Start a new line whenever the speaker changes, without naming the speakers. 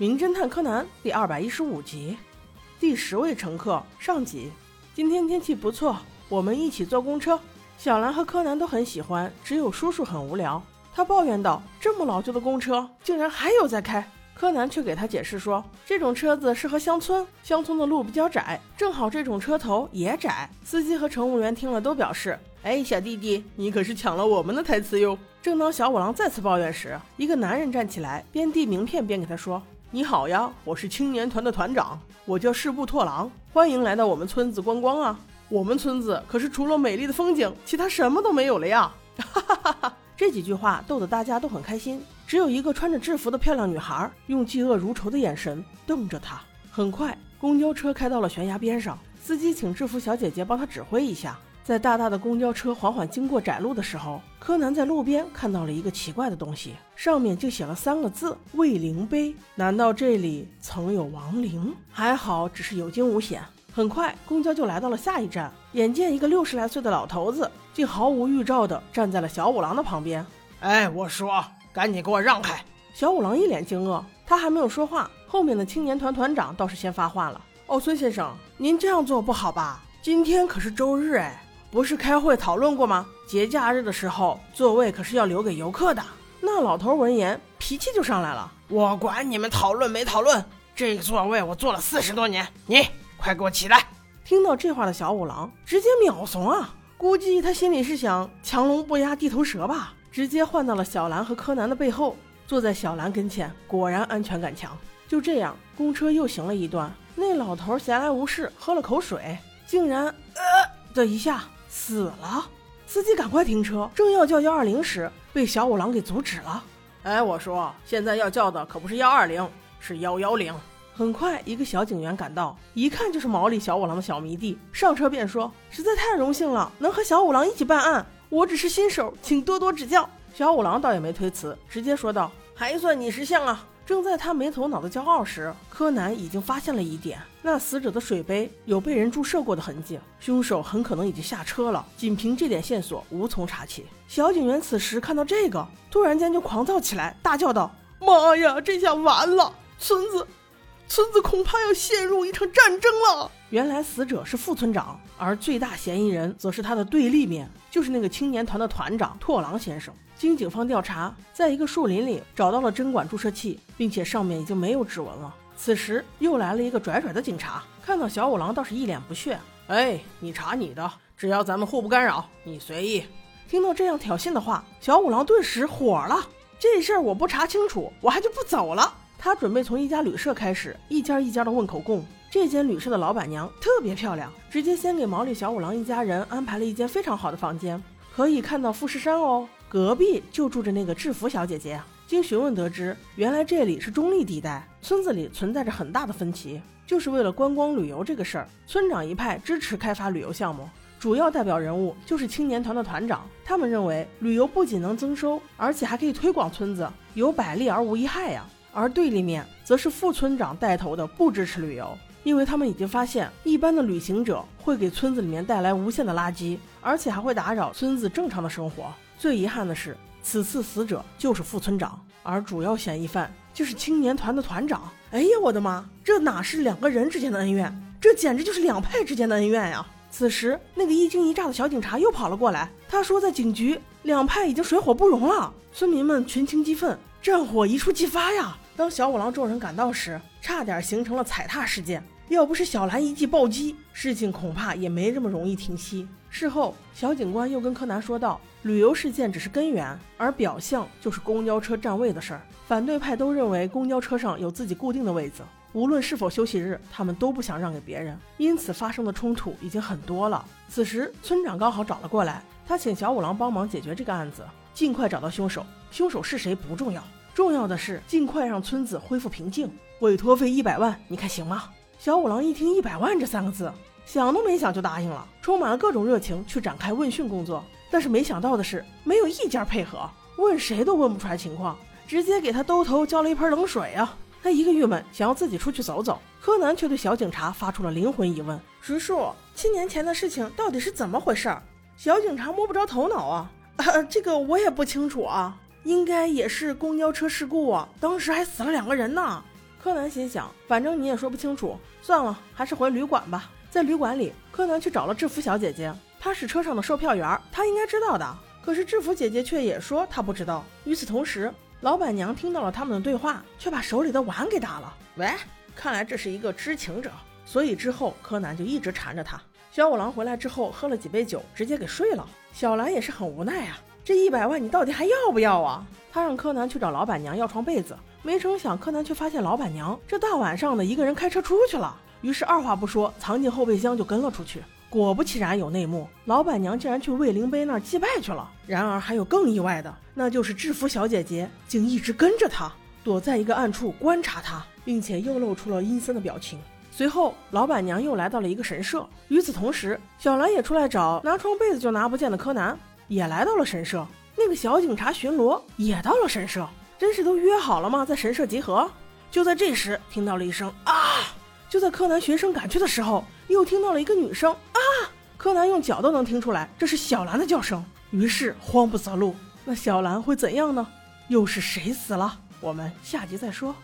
名侦探柯南》第二百一十五集，第十位乘客上集。今天天气不错，我们一起坐公车。小兰和柯南都很喜欢，只有叔叔很无聊。他抱怨道：“这么老旧的公车，竟然还有在开。”柯南却给他解释说，这种车子适合乡村，乡村的路比较窄，正好这种车头也窄。司机和乘务员听了都表示：“哎，小弟弟，你可是抢了我们的台词哟。”正当小五郎再次抱怨时，一个男人站起来，边递名片边给他说：“你好呀，我是青年团的团长，我叫市部拓郎，欢迎来到我们村子观光啊。我们村子可是除了美丽的风景，其他什么都没有了呀。”哈哈哈哈。这几句话逗得大家都很开心，只有一个穿着制服的漂亮女孩用嫉恶如仇的眼神瞪着他。很快，公交车开到了悬崖边上，司机请制服小姐姐帮他指挥一下。在大大的公交车缓缓经过窄路的时候，柯南在路边看到了一个奇怪的东西，上面竟写了三个字“卫灵碑”。难道这里曾有亡灵？还好，只是有惊无险。很快，公交就来到了下一站。眼见一个六十来岁的老头子，竟毫无预兆地站在了小五郎的旁边。
哎，我说，赶紧给我让开！
小五郎一脸惊愕，他还没有说话，后面的青年团团长倒是先发话了：“哦，孙先生，您这样做不好吧？今天可是周日，哎，不是开会讨论过吗？节假日的时候，座位可是要留给游客的。”那老头闻言，脾气就上来了：“
我管你们讨论没讨论，这个座位我坐了四十多年，你。”快给我起来！
听到这话的小五郎直接秒怂啊！估计他心里是想强龙不压地头蛇吧，直接换到了小兰和柯南的背后，坐在小兰跟前，果然安全感强。就这样，公车又行了一段，那老头闲来无事喝了口水，竟然呃的一下死了。司机赶快停车，正要叫幺二零时，被小五郎给阻止了。
哎，我说，现在要叫的可不是幺二零，是幺幺零。
很快，一个小警员赶到，一看就是毛利小五郎的小迷弟，上车便说：“实在太荣幸了，能和小五郎一起办案。我只是新手，请多多指教。”小五郎倒也没推辞，直接说道：“还算你识相啊！”正在他没头脑的骄傲时，柯南已经发现了疑点：那死者的水杯有被人注射过的痕迹，凶手很可能已经下车了。仅凭这点线索，无从查起。小警员此时看到这个，突然间就狂躁起来，大叫道：“妈呀，这下完了！村子……”村子恐怕要陷入一场战争了。原来死者是副村长，而最大嫌疑人则是他的对立面，就是那个青年团的团长拓郎先生。经警方调查，在一个树林里找到了针管注射器，并且上面已经没有指纹了。此时又来了一个拽拽的警察，看到小五郎倒是一脸不屑：“
哎，你查你的，只要咱们互不干扰，你随意。”
听到这样挑衅的话，小五郎顿时火了：“这事儿我不查清楚，我还就不走了。”他准备从一家旅社开始，一家一家的问口供。这间旅社的老板娘特别漂亮，直接先给毛利小五郎一家人安排了一间非常好的房间，可以看到富士山哦。隔壁就住着那个制服小姐姐。经询问得知，原来这里是中立地带，村子里存在着很大的分歧，就是为了观光旅游这个事儿，村长一派支持开发旅游项目，主要代表人物就是青年团的团长。他们认为旅游不仅能增收，而且还可以推广村子，有百利而无一害呀。而对立面则是副村长带头的不支持旅游，因为他们已经发现一般的旅行者会给村子里面带来无限的垃圾，而且还会打扰村子正常的生活。最遗憾的是，此次死者就是副村长，而主要嫌疑犯就是青年团的团长。哎呀，我的妈！这哪是两个人之间的恩怨，这简直就是两派之间的恩怨呀！此时，那个一惊一乍的小警察又跑了过来，他说，在警局，两派已经水火不容了，村民们群情激愤。战火一触即发呀！当小五郎众人赶到时，差点形成了踩踏事件。要不是小兰一记暴击，事情恐怕也没这么容易停息。事后，小警官又跟柯南说道：“旅游事件只是根源，而表象就是公交车占位的事儿。反对派都认为公交车上有自己固定的位子，无论是否休息日，他们都不想让给别人。因此发生的冲突已经很多了。此时，村长刚好找了过来，他请小五郎帮忙解决这个案子。”尽快找到凶手，凶手是谁不重要，重要的是尽快让村子恢复平静。委托费一百万，你看行吗？小五郎一听一百万这三个字，想都没想就答应了，充满了各种热情去展开问讯工作。但是没想到的是，没有一家配合，问谁都问不出来情况，直接给他兜头浇了一盆冷水啊！他一个郁闷，想要自己出去走走。柯南却对小警察发出了灵魂疑问：叔叔，七年前的事情到底是怎么回事？小警察摸不着头脑啊。啊，这个我也不清楚啊，应该也是公交车事故啊，当时还死了两个人呢。柯南心想，反正你也说不清楚，算了，还是回旅馆吧。在旅馆里，柯南去找了制服小姐姐，她是车上的售票员，她应该知道的。可是制服姐姐却也说她不知道。与此同时，老板娘听到了他们的对话，却把手里的碗给打了。喂，看来这是一个知情者，所以之后柯南就一直缠着他。小五郎回来之后喝了几杯酒，直接给睡了。小兰也是很无奈啊，这一百万你到底还要不要啊？他让柯南去找老板娘要床被子，没成想柯南却发现老板娘这大晚上的一个人开车出去了，于是二话不说藏进后备箱就跟了出去。果不其然，有内幕，老板娘竟然去卫灵碑那儿祭拜去了。然而还有更意外的，那就是制服小姐姐竟一直跟着他，躲在一个暗处观察他，并且又露出了阴森的表情。随后，老板娘又来到了一个神社。与此同时，小兰也出来找拿床被子就拿不见的柯南，也来到了神社。那个小警察巡逻也到了神社，真是都约好了吗？在神社集合。就在这时，听到了一声啊！就在柯南循声赶去的时候，又听到了一个女声啊！柯南用脚都能听出来，这是小兰的叫声。于是慌不择路，那小兰会怎样呢？又是谁死了？我们下集再说。